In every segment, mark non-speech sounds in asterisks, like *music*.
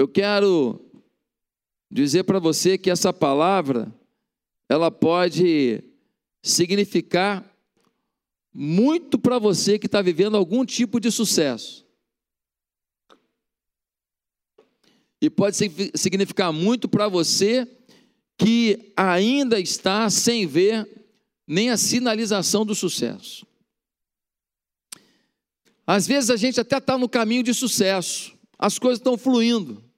Eu quero dizer para você que essa palavra ela pode significar muito para você que está vivendo algum tipo de sucesso. E pode significar muito para você que ainda está sem ver nem a sinalização do sucesso. Às vezes a gente até está no caminho de sucesso, as coisas estão fluindo,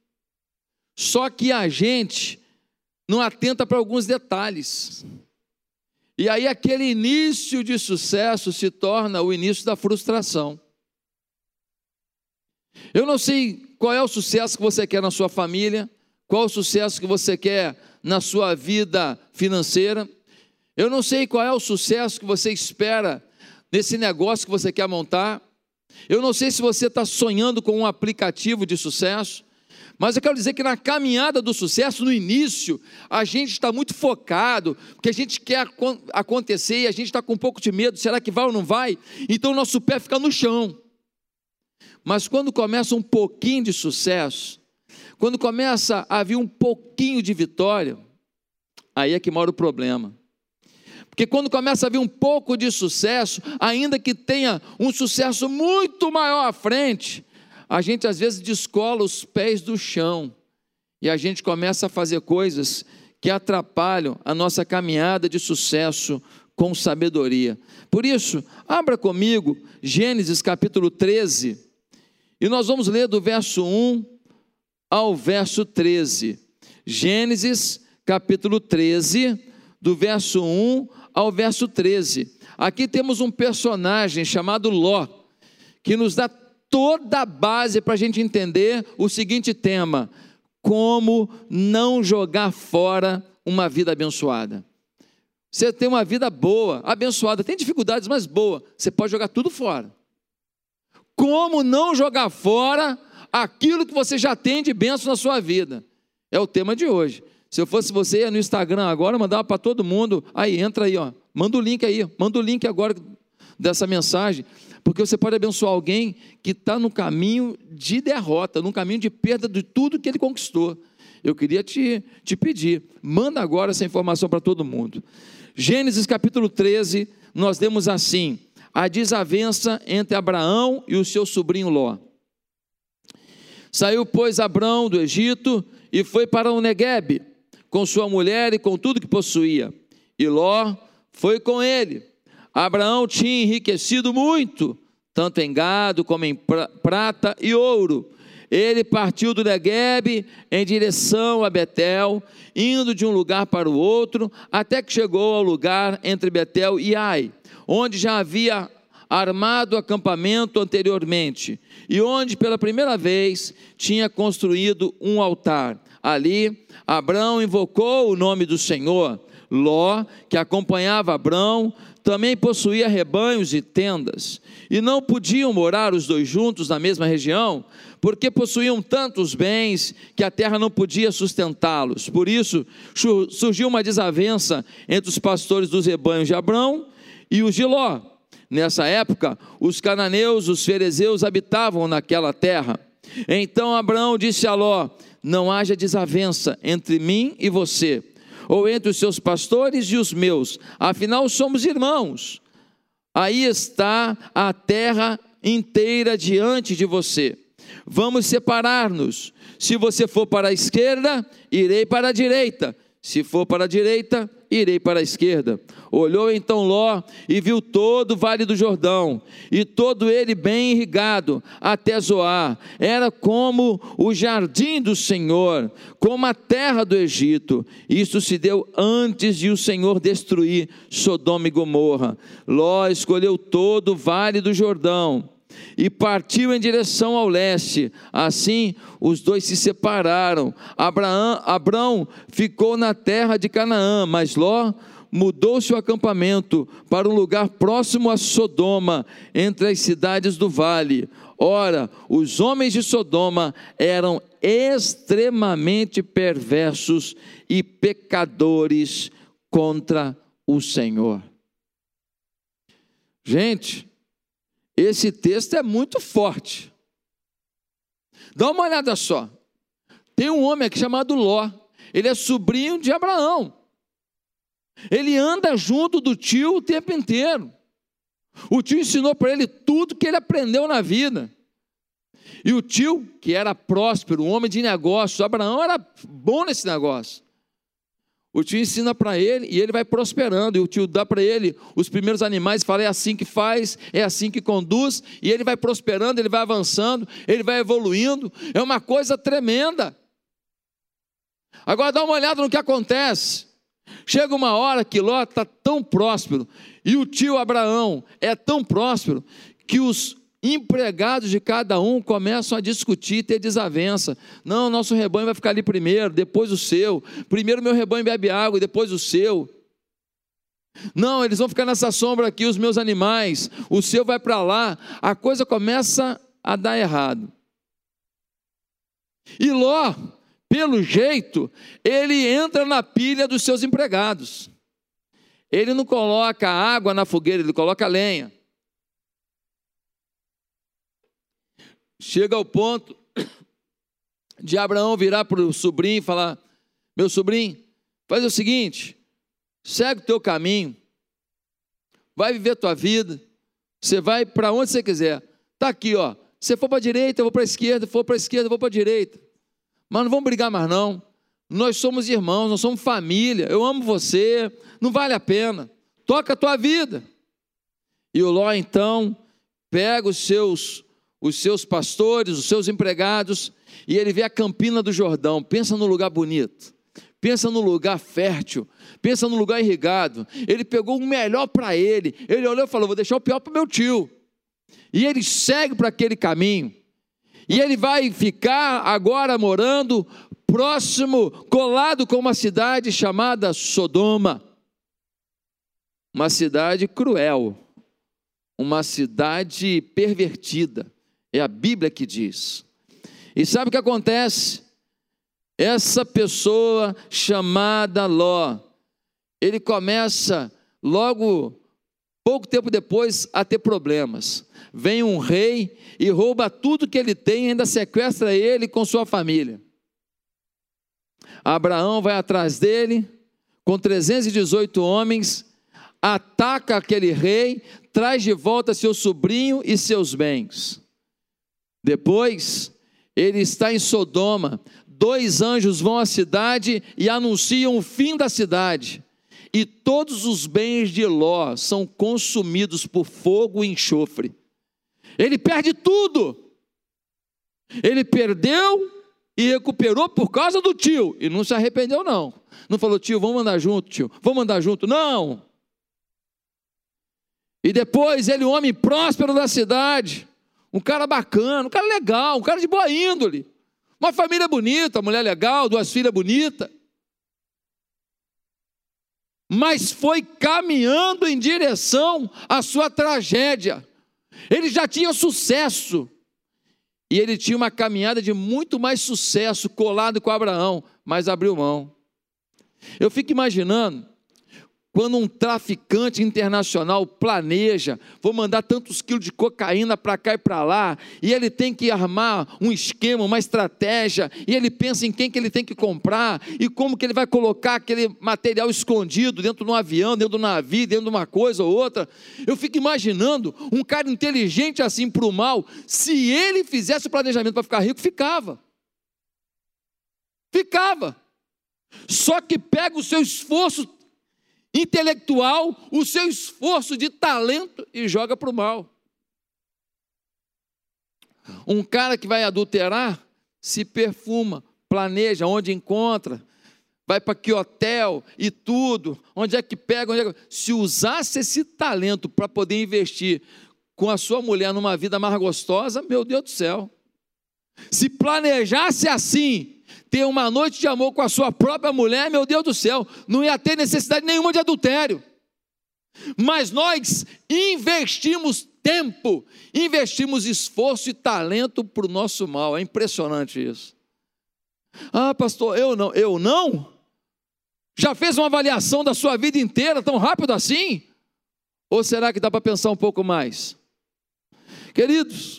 só que a gente não atenta para alguns detalhes. E aí aquele início de sucesso se torna o início da frustração. Eu não sei qual é o sucesso que você quer na sua família, qual é o sucesso que você quer na sua vida financeira. Eu não sei qual é o sucesso que você espera nesse negócio que você quer montar. Eu não sei se você está sonhando com um aplicativo de sucesso. Mas eu quero dizer que na caminhada do sucesso, no início, a gente está muito focado, porque a gente quer acontecer e a gente está com um pouco de medo: será que vai ou não vai? Então o nosso pé fica no chão. Mas quando começa um pouquinho de sucesso, quando começa a vir um pouquinho de vitória, aí é que mora o problema. Porque quando começa a vir um pouco de sucesso, ainda que tenha um sucesso muito maior à frente, a gente às vezes descola os pés do chão e a gente começa a fazer coisas que atrapalham a nossa caminhada de sucesso com sabedoria. Por isso, abra comigo Gênesis capítulo 13, e nós vamos ler do verso 1 ao verso 13. Gênesis, capítulo 13, do verso 1 ao verso 13. Aqui temos um personagem chamado Ló, que nos dá toda a base para a gente entender o seguinte tema: como não jogar fora uma vida abençoada. Você tem uma vida boa, abençoada, tem dificuldades, mas boa, você pode jogar tudo fora. Como não jogar fora aquilo que você já tem de bênção na sua vida. É o tema de hoje. Se eu fosse você, ia no Instagram agora, mandava para todo mundo. Aí, entra aí, ó. Manda o link aí. Manda o link agora dessa mensagem. Porque você pode abençoar alguém que está no caminho de derrota, no caminho de perda de tudo que ele conquistou. Eu queria te, te pedir, manda agora essa informação para todo mundo. Gênesis capítulo 13, nós lemos assim: a desavença entre Abraão e o seu sobrinho Ló. Saiu, pois, Abrão do Egito e foi para o Neguebe, com sua mulher e com tudo que possuía. E Ló foi com ele. Abraão tinha enriquecido muito, tanto em gado como em prata e ouro. Ele partiu do Neguebe em direção a Betel, indo de um lugar para o outro, até que chegou ao lugar entre Betel e Ai, onde já havia armado acampamento anteriormente e onde pela primeira vez tinha construído um altar. Ali, Abraão invocou o nome do Senhor. Ló, que acompanhava Abraão, também possuía rebanhos e tendas, e não podiam morar os dois juntos na mesma região, porque possuíam tantos bens que a terra não podia sustentá-los. Por isso, surgiu uma desavença entre os pastores dos rebanhos de Abraão e os de Ló. Nessa época, os cananeus, os ferezeus habitavam naquela terra. Então Abraão disse a Ló: Não haja desavença entre mim e você, ou entre os seus pastores e os meus, afinal somos irmãos. Aí está a terra inteira diante de você. Vamos separar-nos. Se você for para a esquerda, irei para a direita. Se for para a direita, irei para a esquerda. Olhou então Ló e viu todo o vale do Jordão, e todo ele bem irrigado, até Zoar. Era como o jardim do Senhor, como a terra do Egito. Isso se deu antes de o Senhor destruir Sodoma e Gomorra. Ló escolheu todo o vale do Jordão e partiu em direção ao leste. Assim, os dois se separaram. Abraão, Abraão ficou na terra de Canaã, mas Ló mudou seu acampamento para um lugar próximo a Sodoma, entre as cidades do vale. Ora, os homens de Sodoma eram extremamente perversos e pecadores contra o Senhor. Gente, esse texto é muito forte. Dá uma olhada só. Tem um homem aqui chamado Ló. Ele é sobrinho de Abraão. Ele anda junto do tio o tempo inteiro. O tio ensinou para ele tudo que ele aprendeu na vida. E o tio, que era próspero, um homem de negócios, Abraão era bom nesse negócio. O tio ensina para ele e ele vai prosperando. E o tio dá para ele os primeiros animais, fala: é assim que faz, é assim que conduz. E ele vai prosperando, ele vai avançando, ele vai evoluindo. É uma coisa tremenda. Agora dá uma olhada no que acontece. Chega uma hora que Ló está tão próspero e o tio Abraão é tão próspero que os empregados de cada um começam a discutir, ter desavença. Não, nosso rebanho vai ficar ali primeiro, depois o seu. Primeiro meu rebanho bebe água e depois o seu. Não, eles vão ficar nessa sombra aqui, os meus animais. O seu vai para lá. A coisa começa a dar errado. E Ló, pelo jeito, ele entra na pilha dos seus empregados. Ele não coloca água na fogueira, ele coloca lenha. Chega ao ponto de Abraão virar para o sobrinho e falar: Meu sobrinho, faz o seguinte, segue o teu caminho, vai viver a tua vida, você vai para onde você quiser. Está aqui, ó. Se for para a direita, eu vou para a esquerda, se for para a esquerda, eu vou para a direita. Mas não vamos brigar mais, não. Nós somos irmãos, nós somos família. Eu amo você, não vale a pena. Toca a tua vida. E o Ló então pega os seus os seus pastores, os seus empregados, e ele vê a campina do Jordão. Pensa no lugar bonito, pensa no lugar fértil, pensa no lugar irrigado. Ele pegou o melhor para ele. Ele olhou e falou: Vou deixar o pior para meu tio. E ele segue para aquele caminho. E ele vai ficar agora morando próximo, colado com uma cidade chamada Sodoma. Uma cidade cruel, uma cidade pervertida. É a Bíblia que diz. E sabe o que acontece? Essa pessoa chamada Ló, ele começa logo, pouco tempo depois, a ter problemas. Vem um rei e rouba tudo que ele tem, ainda sequestra ele com sua família. Abraão vai atrás dele, com 318 homens, ataca aquele rei, traz de volta seu sobrinho e seus bens. Depois, ele está em Sodoma. Dois anjos vão à cidade e anunciam o fim da cidade. E todos os bens de Ló são consumidos por fogo e enxofre. Ele perde tudo. Ele perdeu e recuperou por causa do tio. E não se arrependeu, não. Não falou, tio, vamos andar junto, tio. Vamos andar junto. Não. E depois ele, o homem próspero da cidade, um cara bacana, um cara legal, um cara de boa índole, uma família bonita, mulher legal, duas filhas bonitas. Mas foi caminhando em direção à sua tragédia. Ele já tinha sucesso. E ele tinha uma caminhada de muito mais sucesso colado com Abraão, mas abriu mão. Eu fico imaginando quando um traficante internacional planeja, vou mandar tantos quilos de cocaína para cá e para lá, e ele tem que armar um esquema, uma estratégia, e ele pensa em quem que ele tem que comprar, e como que ele vai colocar aquele material escondido dentro de um avião, dentro de um navio, dentro de uma coisa ou outra. Eu fico imaginando um cara inteligente assim para o mal, se ele fizesse o planejamento para ficar rico, ficava. Ficava. Só que pega o seu esforço intelectual, o seu esforço de talento e joga para o mal. Um cara que vai adulterar se perfuma, planeja onde encontra, vai para que hotel e tudo, onde é que pega, é que... se usasse esse talento para poder investir com a sua mulher numa vida mais gostosa, meu Deus do céu. Se planejasse assim, ter uma noite de amor com a sua própria mulher, meu Deus do céu, não ia ter necessidade nenhuma de adultério. Mas nós investimos tempo, investimos esforço e talento para o nosso mal. É impressionante isso. Ah, pastor, eu não, eu não? Já fez uma avaliação da sua vida inteira tão rápido assim? Ou será que dá para pensar um pouco mais? Queridos,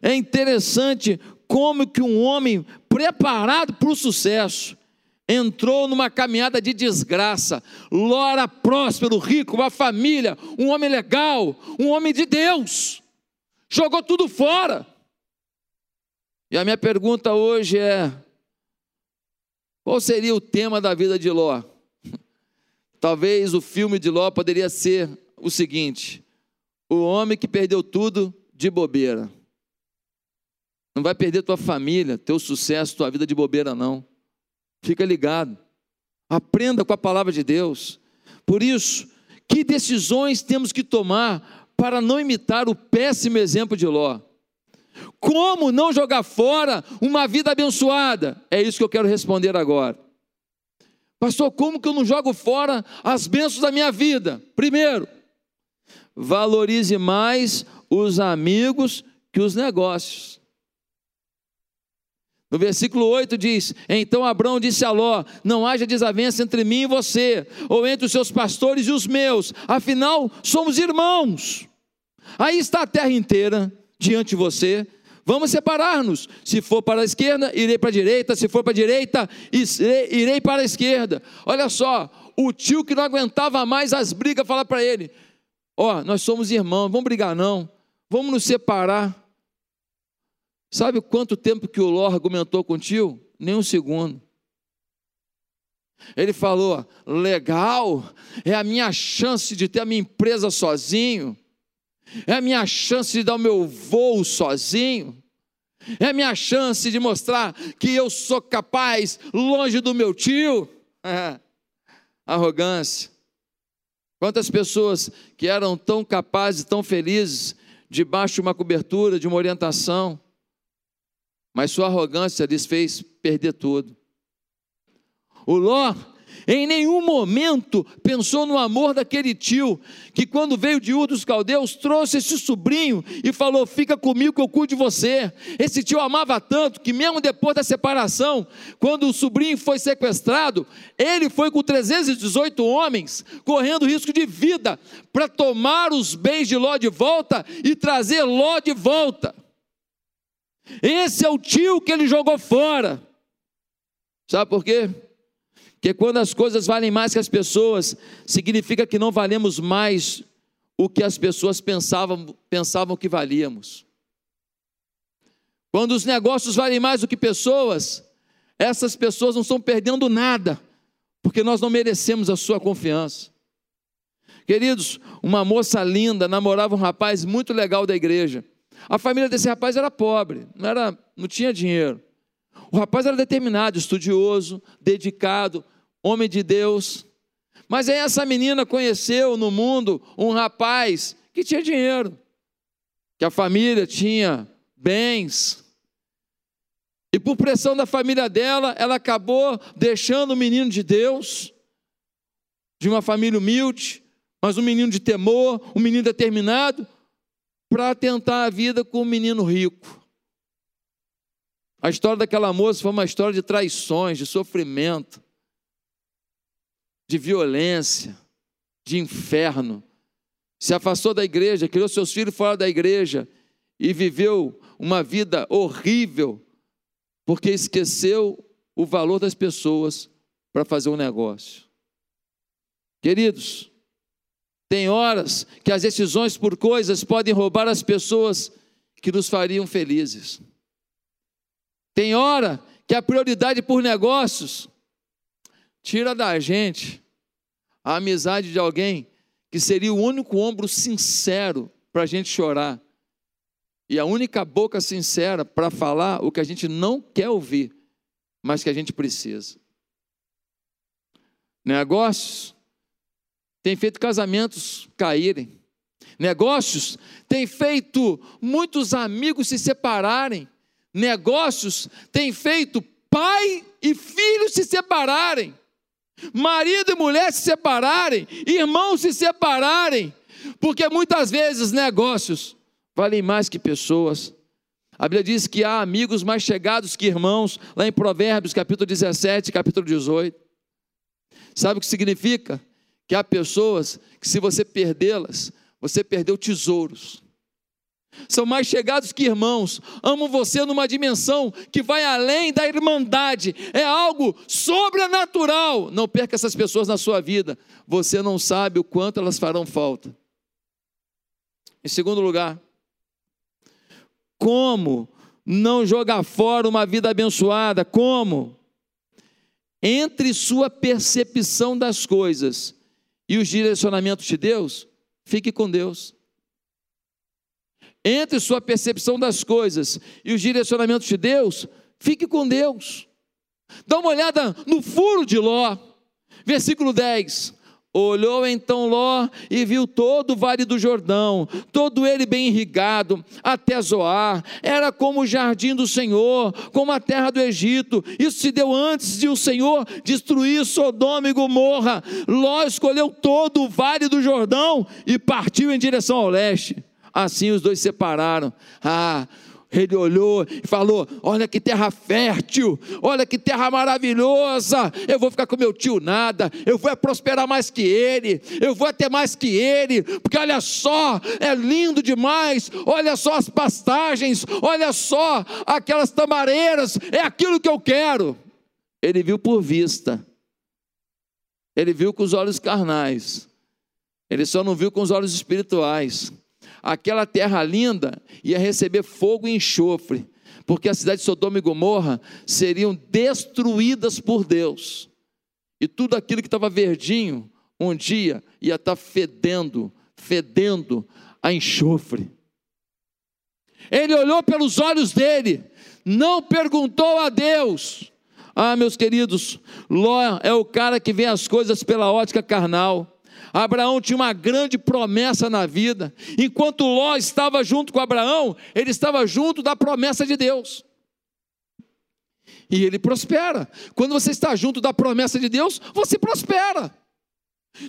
é interessante como que um homem preparado para o sucesso, entrou numa caminhada de desgraça. Ló era próspero, rico, uma família, um homem legal, um homem de Deus. Jogou tudo fora. E a minha pergunta hoje é: qual seria o tema da vida de Ló? *laughs* Talvez o filme de Ló poderia ser o seguinte: o homem que perdeu tudo de bobeira. Não vai perder tua família, teu sucesso, tua vida de bobeira, não. Fica ligado. Aprenda com a palavra de Deus. Por isso, que decisões temos que tomar para não imitar o péssimo exemplo de Ló? Como não jogar fora uma vida abençoada? É isso que eu quero responder agora. Pastor, como que eu não jogo fora as bênçãos da minha vida? Primeiro, valorize mais os amigos que os negócios. No versículo 8 diz: Então Abraão disse a Ló: Não haja desavença entre mim e você, ou entre os seus pastores e os meus, afinal somos irmãos. Aí está a terra inteira diante de você. Vamos separar-nos. Se for para a esquerda, irei para a direita. Se for para a direita, irei para a esquerda. Olha só, o tio que não aguentava mais as brigas, fala para ele: Ó, oh, nós somos irmãos, vamos brigar não, vamos nos separar. Sabe quanto tempo que o Ló argumentou com o tio? Nem um segundo. Ele falou: legal, é a minha chance de ter a minha empresa sozinho. É a minha chance de dar o meu voo sozinho. É a minha chance de mostrar que eu sou capaz, longe do meu tio. *laughs* Arrogância. Quantas pessoas que eram tão capazes, tão felizes, debaixo de uma cobertura, de uma orientação, mas sua arrogância lhes fez perder tudo. O Ló em nenhum momento pensou no amor daquele tio, que quando veio de Ur dos Caldeus, trouxe esse sobrinho e falou: Fica comigo que eu cuido de você. Esse tio amava tanto que, mesmo depois da separação, quando o sobrinho foi sequestrado, ele foi com 318 homens, correndo risco de vida, para tomar os bens de Ló de volta e trazer Ló de volta. Esse é o tio que ele jogou fora. Sabe por quê? que quando as coisas valem mais que as pessoas, significa que não valemos mais o que as pessoas pensavam, pensavam que valíamos. Quando os negócios valem mais do que pessoas, essas pessoas não estão perdendo nada, porque nós não merecemos a sua confiança. Queridos, uma moça linda namorava um rapaz muito legal da igreja. A família desse rapaz era pobre, não, era, não tinha dinheiro. O rapaz era determinado, estudioso, dedicado, homem de Deus. Mas aí essa menina conheceu no mundo um rapaz que tinha dinheiro, que a família tinha bens. E por pressão da família dela, ela acabou deixando o menino de Deus, de uma família humilde, mas um menino de temor, um menino determinado, para tentar a vida com um menino rico. A história daquela moça foi uma história de traições, de sofrimento, de violência, de inferno. Se afastou da igreja, criou seus filhos fora da igreja e viveu uma vida horrível, porque esqueceu o valor das pessoas para fazer um negócio. Queridos, tem horas que as decisões por coisas podem roubar as pessoas que nos fariam felizes. Tem hora que a prioridade por negócios tira da gente a amizade de alguém que seria o único ombro sincero para a gente chorar e a única boca sincera para falar o que a gente não quer ouvir, mas que a gente precisa. Negócios têm feito casamentos caírem. Negócios têm feito muitos amigos se separarem negócios têm feito pai e filho se separarem, marido e mulher se separarem, irmãos se separarem, porque muitas vezes negócios valem mais que pessoas. A Bíblia diz que há amigos mais chegados que irmãos, lá em Provérbios, capítulo 17, capítulo 18. Sabe o que significa? Que há pessoas que, se você perdê-las, você perdeu tesouros. são mais chegados que irmãos, amam você numa dimensão que vai além da irmandade, é algo sobrenatural. Não perca essas pessoas na sua vida, você não sabe o quanto elas farão falta. Em segundo lugar, como não jogar fora uma vida abençoada? Como? Entre sua percepção das coisas e os direcionamentos de Deus, fique com Deus. Entre sua percepção das coisas e os direcionamentos de Deus, fique com Deus. Dá uma olhada no furo de Ló, versículo 10. Olhou então Ló e viu todo o vale do Jordão, todo ele bem irrigado, até Zoar. Era como o jardim do Senhor, como a terra do Egito. Isso se deu antes de o Senhor destruir Sodoma e Gomorra. Ló escolheu todo o vale do Jordão e partiu em direção ao leste. Assim os dois separaram. Ah, ele olhou e falou: Olha que terra fértil, olha que terra maravilhosa. Eu vou ficar com meu tio nada, eu vou prosperar mais que ele, eu vou ter mais que ele, porque olha só, é lindo demais. Olha só as pastagens, olha só aquelas tamareiras, é aquilo que eu quero. Ele viu por vista, ele viu com os olhos carnais, ele só não viu com os olhos espirituais aquela terra linda ia receber fogo e enxofre, porque a cidade de Sodoma e Gomorra seriam destruídas por Deus. E tudo aquilo que estava verdinho, um dia ia estar fedendo, fedendo a enxofre. Ele olhou pelos olhos dele, não perguntou a Deus. Ah, meus queridos, Ló é o cara que vê as coisas pela ótica carnal. Abraão tinha uma grande promessa na vida. Enquanto Ló estava junto com Abraão, ele estava junto da promessa de Deus. E ele prospera. Quando você está junto da promessa de Deus, você prospera.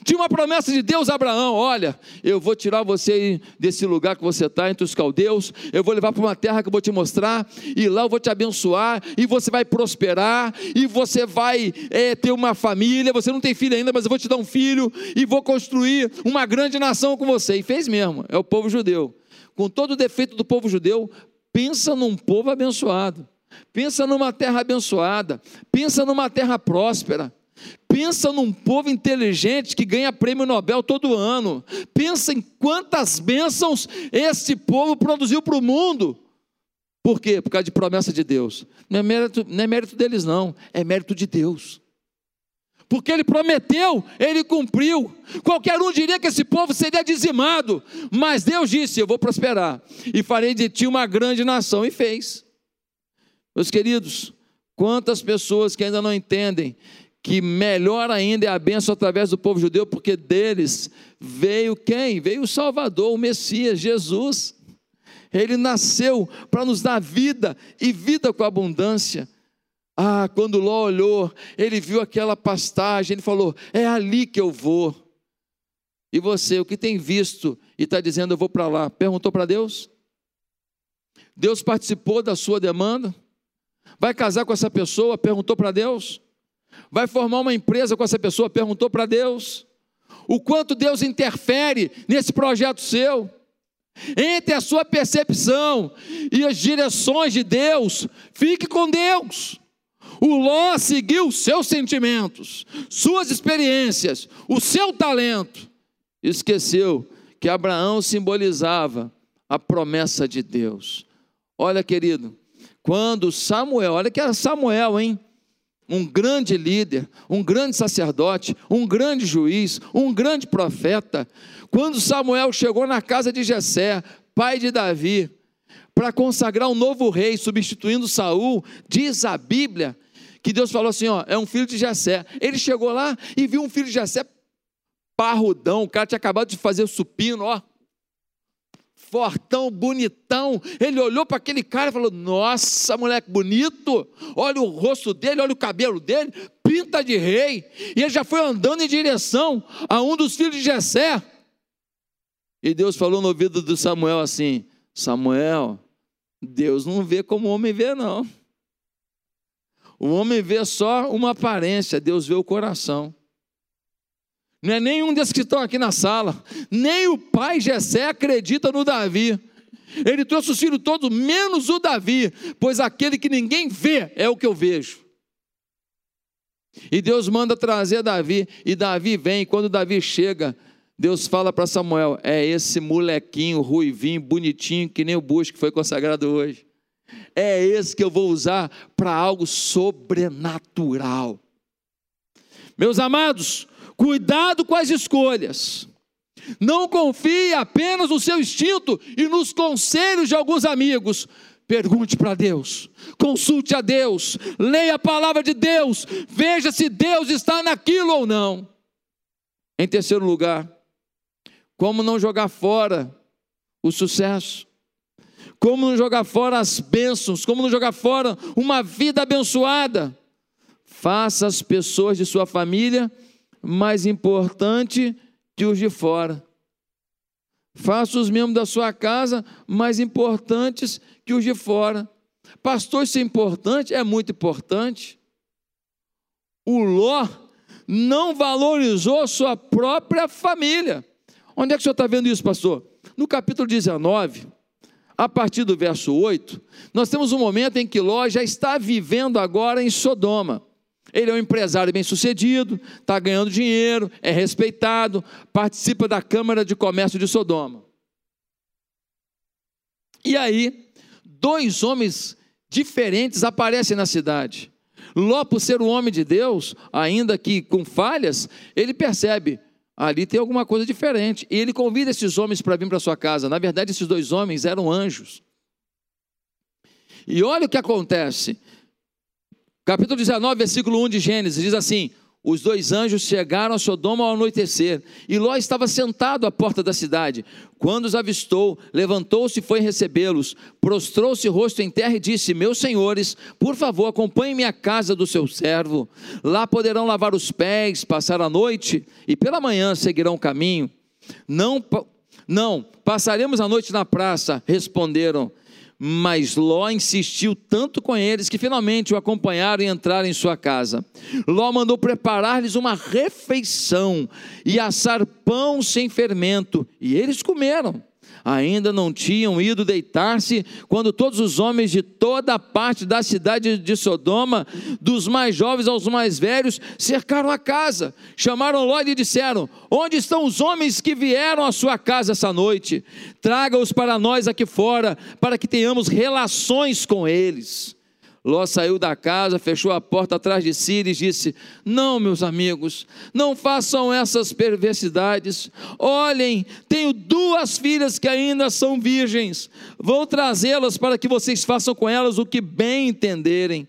Tinha uma promessa de Deus a Abraão: olha, eu vou tirar você desse lugar que você está, entre os caldeus, eu vou levar para uma terra que eu vou te mostrar, e lá eu vou te abençoar, e você vai prosperar, e você vai é, ter uma família. Você não tem filho ainda, mas eu vou te dar um filho, e vou construir uma grande nação com você. E fez mesmo, é o povo judeu. Com todo o defeito do povo judeu, pensa num povo abençoado, pensa numa terra abençoada, pensa numa terra próspera. Pensa num povo inteligente que ganha prêmio Nobel todo ano. Pensa em quantas bênçãos esse povo produziu para o mundo. Por quê? Por causa de promessa de Deus. Não é, mérito, não é mérito deles, não. É mérito de Deus. Porque ele prometeu, ele cumpriu. Qualquer um diria que esse povo seria dizimado. Mas Deus disse: Eu vou prosperar. E farei de ti uma grande nação. E fez. Meus queridos, quantas pessoas que ainda não entendem que melhor ainda é a bênção através do povo judeu, porque deles veio quem? Veio o Salvador, o Messias, Jesus. Ele nasceu para nos dar vida e vida com abundância. Ah, quando Ló olhou, ele viu aquela pastagem, ele falou: É ali que eu vou. E você, o que tem visto e está dizendo eu vou para lá, perguntou para Deus? Deus participou da sua demanda? Vai casar com essa pessoa? Perguntou para Deus? Vai formar uma empresa com essa pessoa? Perguntou para Deus. O quanto Deus interfere nesse projeto seu. Entre a sua percepção e as direções de Deus, fique com Deus. O Ló seguiu seus sentimentos, suas experiências, o seu talento. Esqueceu que Abraão simbolizava a promessa de Deus. Olha, querido, quando Samuel, olha que era Samuel, hein? Um grande líder, um grande sacerdote, um grande juiz, um grande profeta. Quando Samuel chegou na casa de Jessé, pai de Davi, para consagrar um novo rei, substituindo Saul, diz a Bíblia que Deus falou assim: ó, é um filho de Jessé. Ele chegou lá e viu um filho de Jessé parrudão, o cara tinha acabado de fazer o supino, ó, fortão, bonitão. Ele olhou para aquele cara e falou: Nossa, moleque bonito, olha o rosto dele, olha o cabelo dele, pinta de rei. E ele já foi andando em direção a um dos filhos de Jessé. E Deus falou no ouvido de Samuel assim: Samuel, Deus não vê como o homem vê, não. O homem vê só uma aparência, Deus vê o coração. Não é nenhum desses que estão aqui na sala. Nem o pai Jessé acredita no Davi. Ele trouxe os filhos todos, menos o Davi, pois aquele que ninguém vê é o que eu vejo. E Deus manda trazer Davi, e Davi vem, e quando Davi chega, Deus fala para Samuel: é esse molequinho ruivinho, bonitinho, que nem o bucho que foi consagrado hoje. É esse que eu vou usar para algo sobrenatural. Meus amados, cuidado com as escolhas. Não confie apenas no seu instinto e nos conselhos de alguns amigos. Pergunte para Deus, consulte a Deus, leia a palavra de Deus, veja se Deus está naquilo ou não. Em terceiro lugar, como não jogar fora o sucesso? Como não jogar fora as bênçãos? Como não jogar fora uma vida abençoada? Faça as pessoas de sua família mais importante que os de fora. Faça os membros da sua casa mais importantes que os de fora. Pastor, isso é importante? É muito importante. O Ló não valorizou sua própria família. Onde é que o senhor está vendo isso, pastor? No capítulo 19, a partir do verso 8, nós temos um momento em que Ló já está vivendo agora em Sodoma. Ele é um empresário bem sucedido, está ganhando dinheiro, é respeitado, participa da Câmara de Comércio de Sodoma. E aí, dois homens diferentes aparecem na cidade. Ló, por ser um homem de Deus, ainda que com falhas, ele percebe: ali tem alguma coisa diferente. E ele convida esses homens para vir para sua casa. Na verdade, esses dois homens eram anjos. E olha o que acontece. Capítulo 19, versículo 1 de Gênesis diz assim: os dois anjos chegaram a Sodoma ao anoitecer, e Ló estava sentado à porta da cidade. Quando os avistou, levantou-se e foi recebê-los, prostrou-se rosto em terra e disse: Meus senhores, por favor, acompanhem-me à casa do seu servo. Lá poderão lavar os pés, passar a noite, e pela manhã seguirão o caminho. Não, não, passaremos a noite na praça, responderam. Mas Ló insistiu tanto com eles que finalmente o acompanharam e entraram em sua casa. Ló mandou preparar-lhes uma refeição e assar pão sem fermento, e eles comeram ainda não tinham ido deitar-se, quando todos os homens de toda a parte da cidade de Sodoma, dos mais jovens aos mais velhos, cercaram a casa, chamaram Ló e disseram: Onde estão os homens que vieram à sua casa essa noite? Traga-os para nós aqui fora, para que tenhamos relações com eles. Ló saiu da casa, fechou a porta atrás de si e disse: Não, meus amigos, não façam essas perversidades. Olhem, tenho duas filhas que ainda são virgens. Vou trazê-las para que vocês façam com elas o que bem entenderem.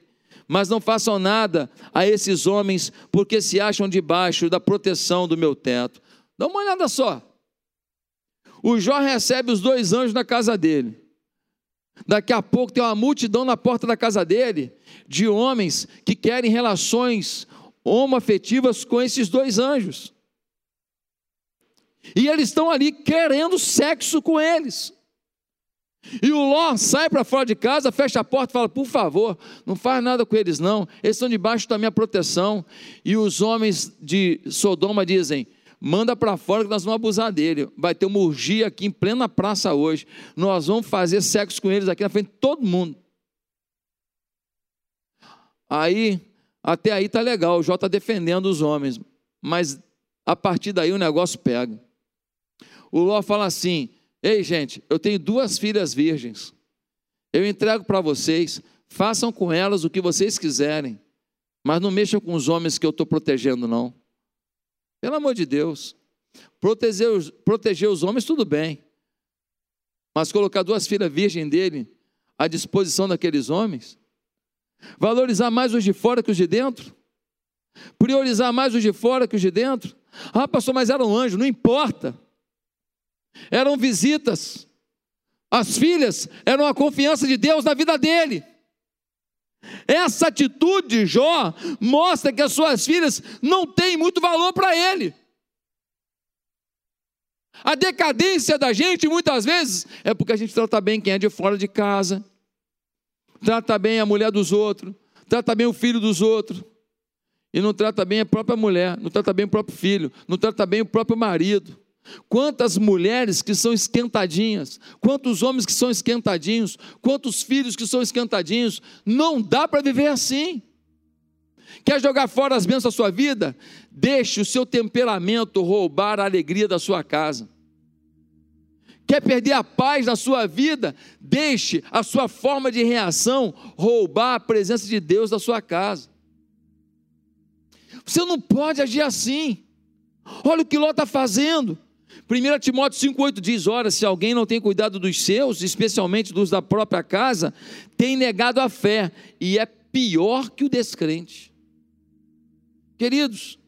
Mas não façam nada a esses homens, porque se acham debaixo da proteção do meu teto. Dá uma olhada só. O Jó recebe os dois anjos na casa dele. Daqui a pouco tem uma multidão na porta da casa dele de homens que querem relações homoafetivas com esses dois anjos. E eles estão ali querendo sexo com eles. E o Ló sai para fora de casa, fecha a porta e fala: Por favor, não faz nada com eles, não. Eles estão debaixo da minha proteção. E os homens de Sodoma dizem: manda para fora que nós vamos abusar dele. Vai ter uma urgia aqui em plena praça hoje. Nós vamos fazer sexo com eles aqui na frente de todo mundo. Aí, até aí tá legal, o Jó está defendendo os homens, mas a partir daí o negócio pega. O Ló fala assim: Ei, gente, eu tenho duas filhas virgens. Eu entrego para vocês, façam com elas o que vocês quiserem, mas não mexam com os homens que eu estou protegendo, não. Pelo amor de Deus. Proteger os, proteger os homens, tudo bem. Mas colocar duas filhas virgens dele à disposição daqueles homens? Valorizar mais os de fora que os de dentro? Priorizar mais os de fora que os de dentro? Ah, pastor, mas eram anjos, não importa. Eram visitas. As filhas eram a confiança de Deus na vida dele. Essa atitude de Jó mostra que as suas filhas não têm muito valor para ele. A decadência da gente, muitas vezes, é porque a gente trata bem quem é de fora de casa, trata bem a mulher dos outros, trata bem o filho dos outros, e não trata bem a própria mulher, não trata bem o próprio filho, não trata bem o próprio marido. Quantas mulheres que são esquentadinhas, quantos homens que são esquentadinhos, quantos filhos que são esquentadinhos, não dá para viver assim. Quer jogar fora as bênçãos da sua vida? Deixe o seu temperamento roubar a alegria da sua casa. Quer perder a paz na sua vida? Deixe a sua forma de reação roubar a presença de Deus da sua casa. Você não pode agir assim. Olha o que Ló está fazendo. 1 Timóteo 5,8 diz: Ora, se alguém não tem cuidado dos seus, especialmente dos da própria casa, tem negado a fé e é pior que o descrente. Queridos,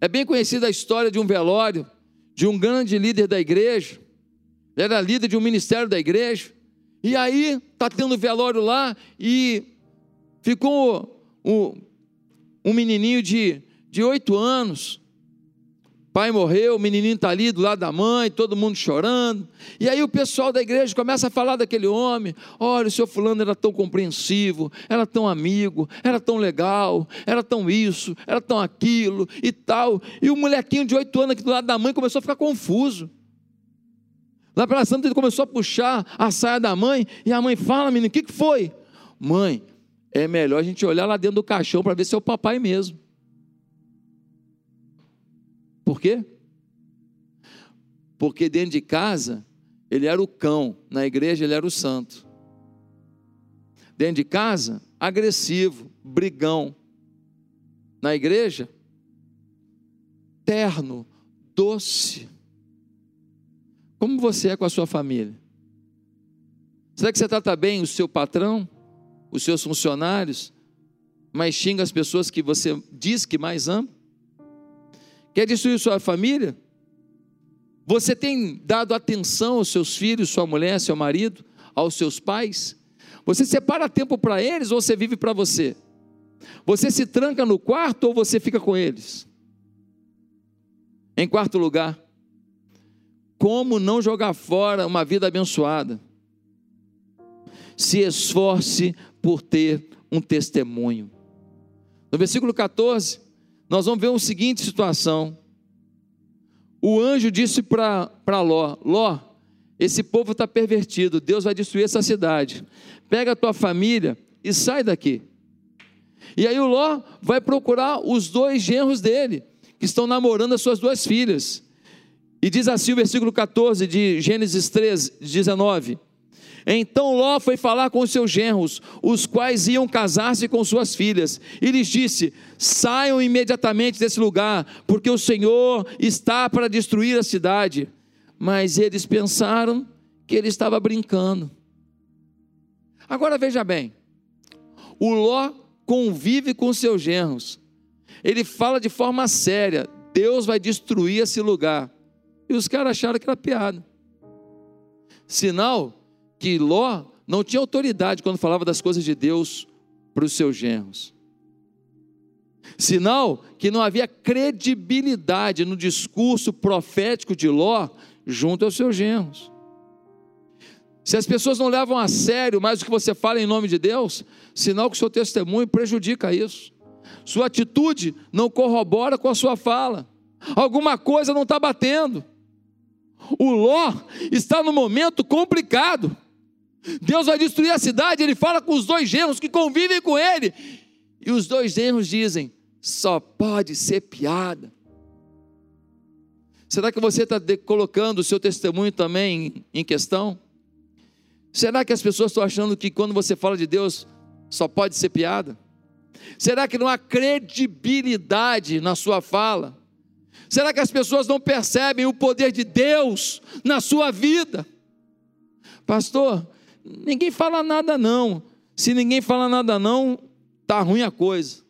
é bem conhecida a história de um velório de um grande líder da igreja. Era líder de um ministério da igreja. E aí, está tendo velório lá e ficou um, um menininho de oito anos pai morreu, o menininho está ali do lado da mãe, todo mundo chorando. E aí o pessoal da igreja começa a falar daquele homem: olha, o seu fulano era tão compreensivo, era tão amigo, era tão legal, era tão isso, era tão aquilo e tal. E o molequinho de oito anos aqui do lado da mãe começou a ficar confuso. Lá pela Santa ele começou a puxar a saia da mãe, e a mãe fala, menino, o que, que foi? Mãe, é melhor a gente olhar lá dentro do caixão para ver se é o papai mesmo. Por quê? Porque dentro de casa ele era o cão, na igreja ele era o santo. Dentro de casa, agressivo, brigão. Na igreja, terno, doce. Como você é com a sua família? Será que você trata bem o seu patrão, os seus funcionários, mas xinga as pessoas que você diz que mais ama? Quer destruir sua família? Você tem dado atenção aos seus filhos, sua mulher, seu marido, aos seus pais? Você separa tempo para eles ou você vive para você? Você se tranca no quarto ou você fica com eles? Em quarto lugar, como não jogar fora uma vida abençoada? Se esforce por ter um testemunho. No versículo 14, nós vamos ver uma seguinte situação. O anjo disse para Ló: Ló, esse povo está pervertido, Deus vai destruir essa cidade. Pega a tua família e sai daqui. E aí o Ló vai procurar os dois genros dele, que estão namorando as suas duas filhas. E diz assim o versículo 14 de Gênesis 3, 19: então Ló foi falar com seus genros, os quais iam casar-se com suas filhas, e lhes disse: Saiam imediatamente desse lugar, porque o Senhor está para destruir a cidade. Mas eles pensaram que ele estava brincando. Agora veja bem: o Ló convive com seus genros, ele fala de forma séria: Deus vai destruir esse lugar. E os caras acharam que era piada. Sinal que Ló não tinha autoridade quando falava das coisas de Deus para os seus genros. Sinal que não havia credibilidade no discurso profético de Ló junto aos seus genros. Se as pessoas não levam a sério mais o que você fala em nome de Deus, sinal que o seu testemunho prejudica isso. Sua atitude não corrobora com a sua fala. Alguma coisa não está batendo. O Ló está no momento complicado. Deus vai destruir a cidade. Ele fala com os dois genros que convivem com ele. E os dois genros dizem: só pode ser piada. Será que você está colocando o seu testemunho também em questão? Será que as pessoas estão achando que quando você fala de Deus só pode ser piada? Será que não há credibilidade na sua fala? Será que as pessoas não percebem o poder de Deus na sua vida? Pastor, ninguém fala nada não. Se ninguém fala nada não, tá ruim a coisa.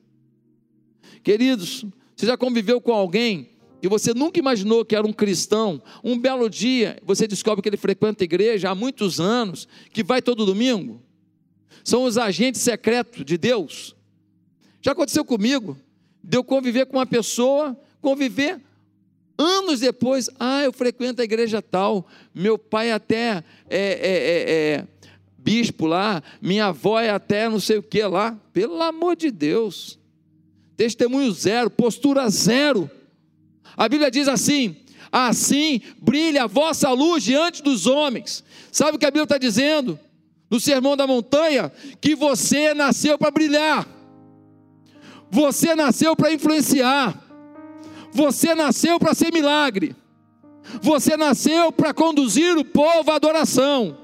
Queridos, você já conviveu com alguém que você nunca imaginou que era um cristão? Um belo dia, você descobre que ele frequenta a igreja há muitos anos, que vai todo domingo. São os agentes secretos de Deus. Já aconteceu comigo, de eu conviver com uma pessoa, conviver anos depois, ah, eu frequento a igreja tal, meu pai até é, é, é, é bispo lá, minha avó é até não sei o que lá. Pelo amor de Deus. Testemunho zero, postura zero. A Bíblia diz assim: assim brilhe a vossa luz diante dos homens. Sabe o que a Bíblia está dizendo? No Sermão da Montanha, que você nasceu para brilhar, você nasceu para influenciar, você nasceu para ser milagre, você nasceu para conduzir o povo à adoração,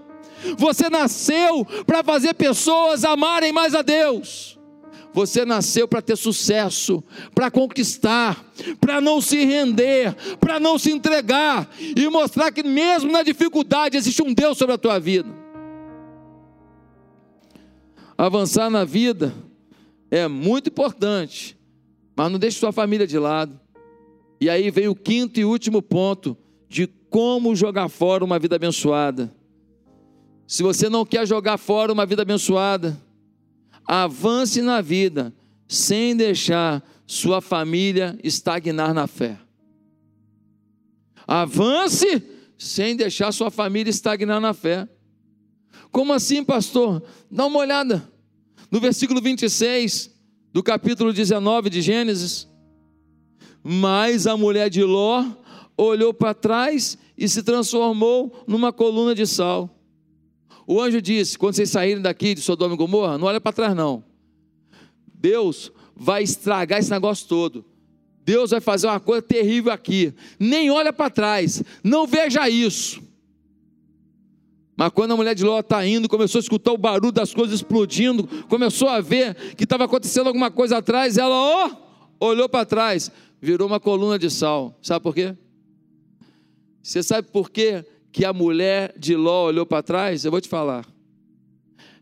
você nasceu para fazer pessoas amarem mais a Deus. Você nasceu para ter sucesso, para conquistar, para não se render, para não se entregar e mostrar que mesmo na dificuldade existe um Deus sobre a tua vida. Avançar na vida é muito importante, mas não deixe sua família de lado. E aí vem o quinto e último ponto de como jogar fora uma vida abençoada. Se você não quer jogar fora uma vida abençoada, avance na vida sem deixar sua família estagnar na fé. Avance sem deixar sua família estagnar na fé. Como assim, pastor? Dá uma olhada no versículo 26 do capítulo 19 de Gênesis. Mas a mulher de Ló olhou para trás e se transformou numa coluna de sal. O anjo disse: quando vocês saírem daqui de Sodoma e Gomorra, não olha para trás, não. Deus vai estragar esse negócio todo. Deus vai fazer uma coisa terrível aqui. Nem olha para trás, não veja isso. Mas quando a mulher de Ló está indo, começou a escutar o barulho das coisas explodindo, começou a ver que estava acontecendo alguma coisa atrás, ela oh, olhou para trás, virou uma coluna de sal. Sabe por quê? Você sabe por quê que a mulher de Ló olhou para trás, eu vou te falar.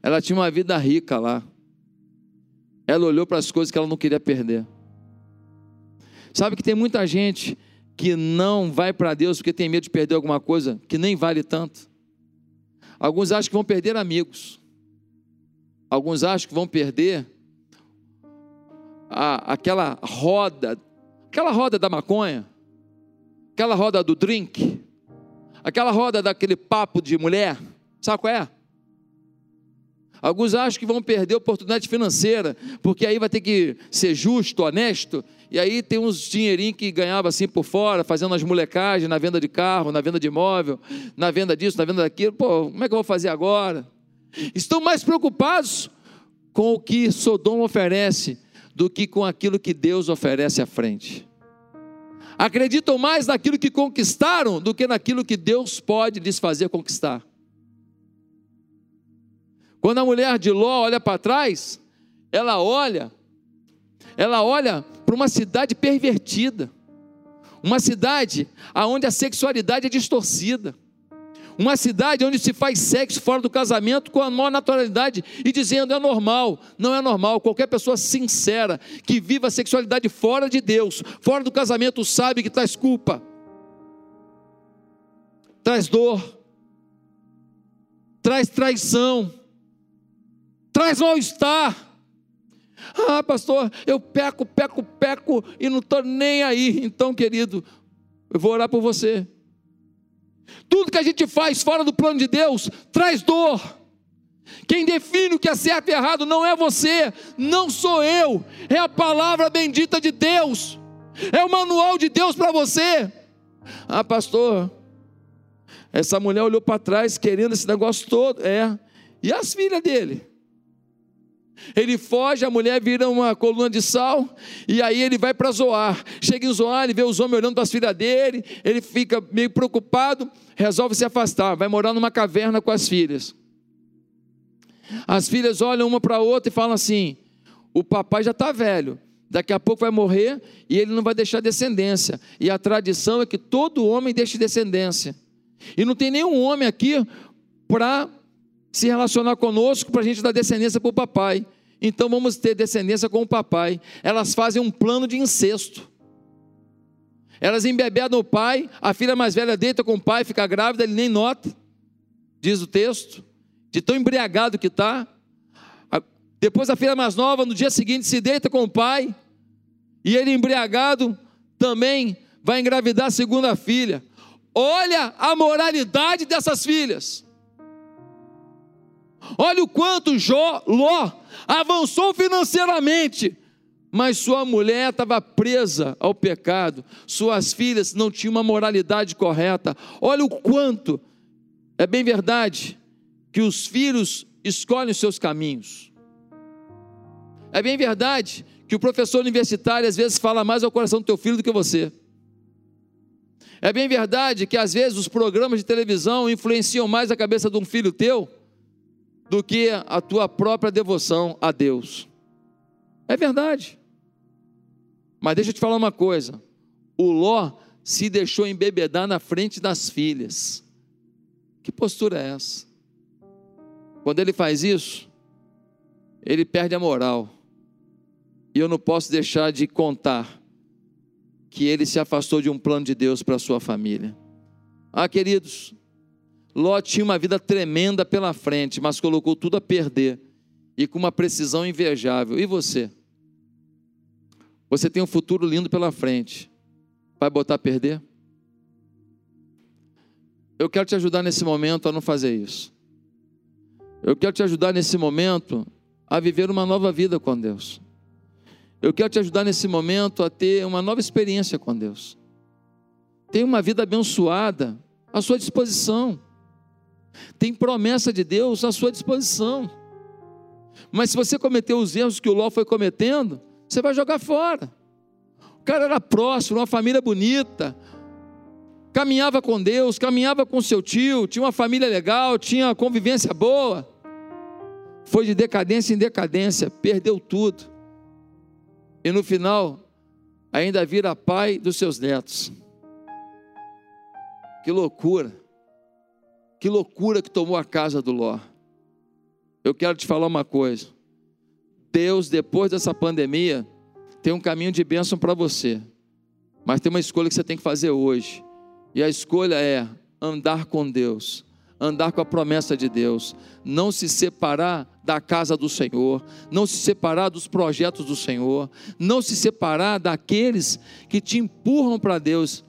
Ela tinha uma vida rica lá. Ela olhou para as coisas que ela não queria perder. Sabe que tem muita gente que não vai para Deus porque tem medo de perder alguma coisa que nem vale tanto. Alguns acham que vão perder amigos. Alguns acham que vão perder a, aquela roda, aquela roda da maconha, aquela roda do drink, Aquela roda daquele papo de mulher, sabe qual é? Alguns acham que vão perder oportunidade financeira, porque aí vai ter que ser justo, honesto, e aí tem uns dinheirinhos que ganhava assim por fora, fazendo as molecagens na venda de carro, na venda de imóvel, na venda disso, na venda daquilo. Pô, como é que eu vou fazer agora? Estão mais preocupados com o que Sodoma oferece do que com aquilo que Deus oferece à frente acreditam mais naquilo que conquistaram do que naquilo que Deus pode lhes fazer conquistar. Quando a mulher de Ló olha para trás, ela olha, ela olha para uma cidade pervertida, uma cidade aonde a sexualidade é distorcida, uma cidade onde se faz sexo fora do casamento com a maior naturalidade e dizendo é normal. Não é normal. Qualquer pessoa sincera que viva a sexualidade fora de Deus, fora do casamento, sabe que traz culpa, traz dor, traz traição, traz mal-estar. Ah, pastor, eu peco, peco, peco e não estou nem aí. Então, querido, eu vou orar por você. Tudo que a gente faz fora do plano de Deus traz dor. Quem define o que é certo e errado não é você, não sou eu, é a palavra bendita de Deus, é o manual de Deus para você. Ah, pastor, essa mulher olhou para trás querendo esse negócio todo, é, e as filhas dele? Ele foge, a mulher vira uma coluna de sal, e aí ele vai para Zoar. Chega em Zoar, ele vê os homens olhando para as filhas dele, ele fica meio preocupado, resolve se afastar, vai morar numa caverna com as filhas. As filhas olham uma para a outra e falam assim: o papai já está velho, daqui a pouco vai morrer e ele não vai deixar descendência. E a tradição é que todo homem deixe descendência. E não tem nenhum homem aqui para se relacionar conosco para a gente dar descendência para o papai. Então vamos ter descendência com o papai. Elas fazem um plano de incesto. Elas embebedam o pai, a filha mais velha deita com o pai, fica grávida, ele nem nota, diz o texto, de tão embriagado que está. Depois a filha mais nova, no dia seguinte, se deita com o pai, e ele embriagado também vai engravidar a segunda filha. Olha a moralidade dessas filhas. Olha o quanto Jó, Ló avançou financeiramente, Mas sua mulher estava presa ao pecado, suas filhas não tinham uma moralidade correta. Olha o quanto, é bem verdade, que os filhos escolhem os seus caminhos. É bem verdade que o professor universitário às vezes fala mais ao coração do teu filho do que você. É bem verdade que às vezes os programas de televisão influenciam mais a cabeça de um filho teu do que a tua própria devoção a Deus. É verdade. Mas deixa eu te falar uma coisa: o Ló se deixou embebedar na frente das filhas. Que postura é essa? Quando ele faz isso, ele perde a moral. E eu não posso deixar de contar que ele se afastou de um plano de Deus para a sua família. Ah, queridos, Ló tinha uma vida tremenda pela frente, mas colocou tudo a perder e com uma precisão invejável. E você? Você tem um futuro lindo pela frente. Vai botar a perder? Eu quero te ajudar nesse momento a não fazer isso. Eu quero te ajudar nesse momento a viver uma nova vida com Deus. Eu quero te ajudar nesse momento a ter uma nova experiência com Deus. Tem uma vida abençoada à sua disposição. Tem promessa de Deus à sua disposição. Mas se você cometeu os erros que o Ló foi cometendo, você vai jogar fora. O cara era próximo, uma família bonita, caminhava com Deus, caminhava com seu tio, tinha uma família legal, tinha convivência boa. Foi de decadência em decadência, perdeu tudo e no final ainda vira pai dos seus netos. Que loucura! Que loucura que tomou a casa do Ló. Eu quero te falar uma coisa. Deus, depois dessa pandemia, tem um caminho de bênção para você. Mas tem uma escolha que você tem que fazer hoje. E a escolha é andar com Deus andar com a promessa de Deus, não se separar da casa do Senhor, não se separar dos projetos do Senhor, não se separar daqueles que te empurram para Deus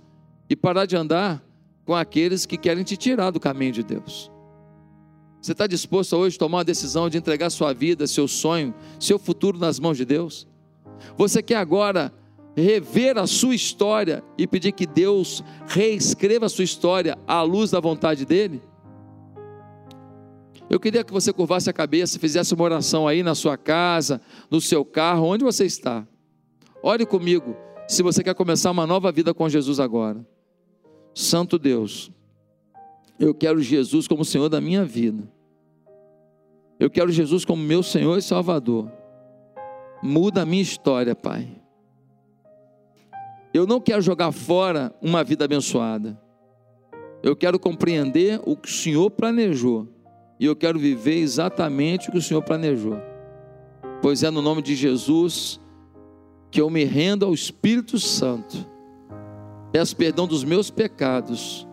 e parar de andar com aqueles que querem te tirar do caminho de Deus. Você está disposto a hoje a tomar uma decisão de entregar sua vida, seu sonho, seu futuro nas mãos de Deus? Você quer agora rever a sua história e pedir que Deus reescreva a sua história à luz da vontade dEle? Eu queria que você curvasse a cabeça, fizesse uma oração aí na sua casa, no seu carro, onde você está. Ore comigo, se você quer começar uma nova vida com Jesus agora. Santo Deus, eu quero Jesus como Senhor da minha vida. Eu quero Jesus como meu Senhor e Salvador. Muda a minha história, Pai. Eu não quero jogar fora uma vida abençoada. Eu quero compreender o que o Senhor planejou e eu quero viver exatamente o que o Senhor planejou. Pois é no nome de Jesus que eu me rendo ao Espírito Santo, peço perdão dos meus pecados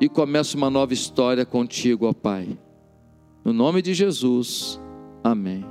e começo uma nova história contigo, ó Pai. No nome de Jesus, amém.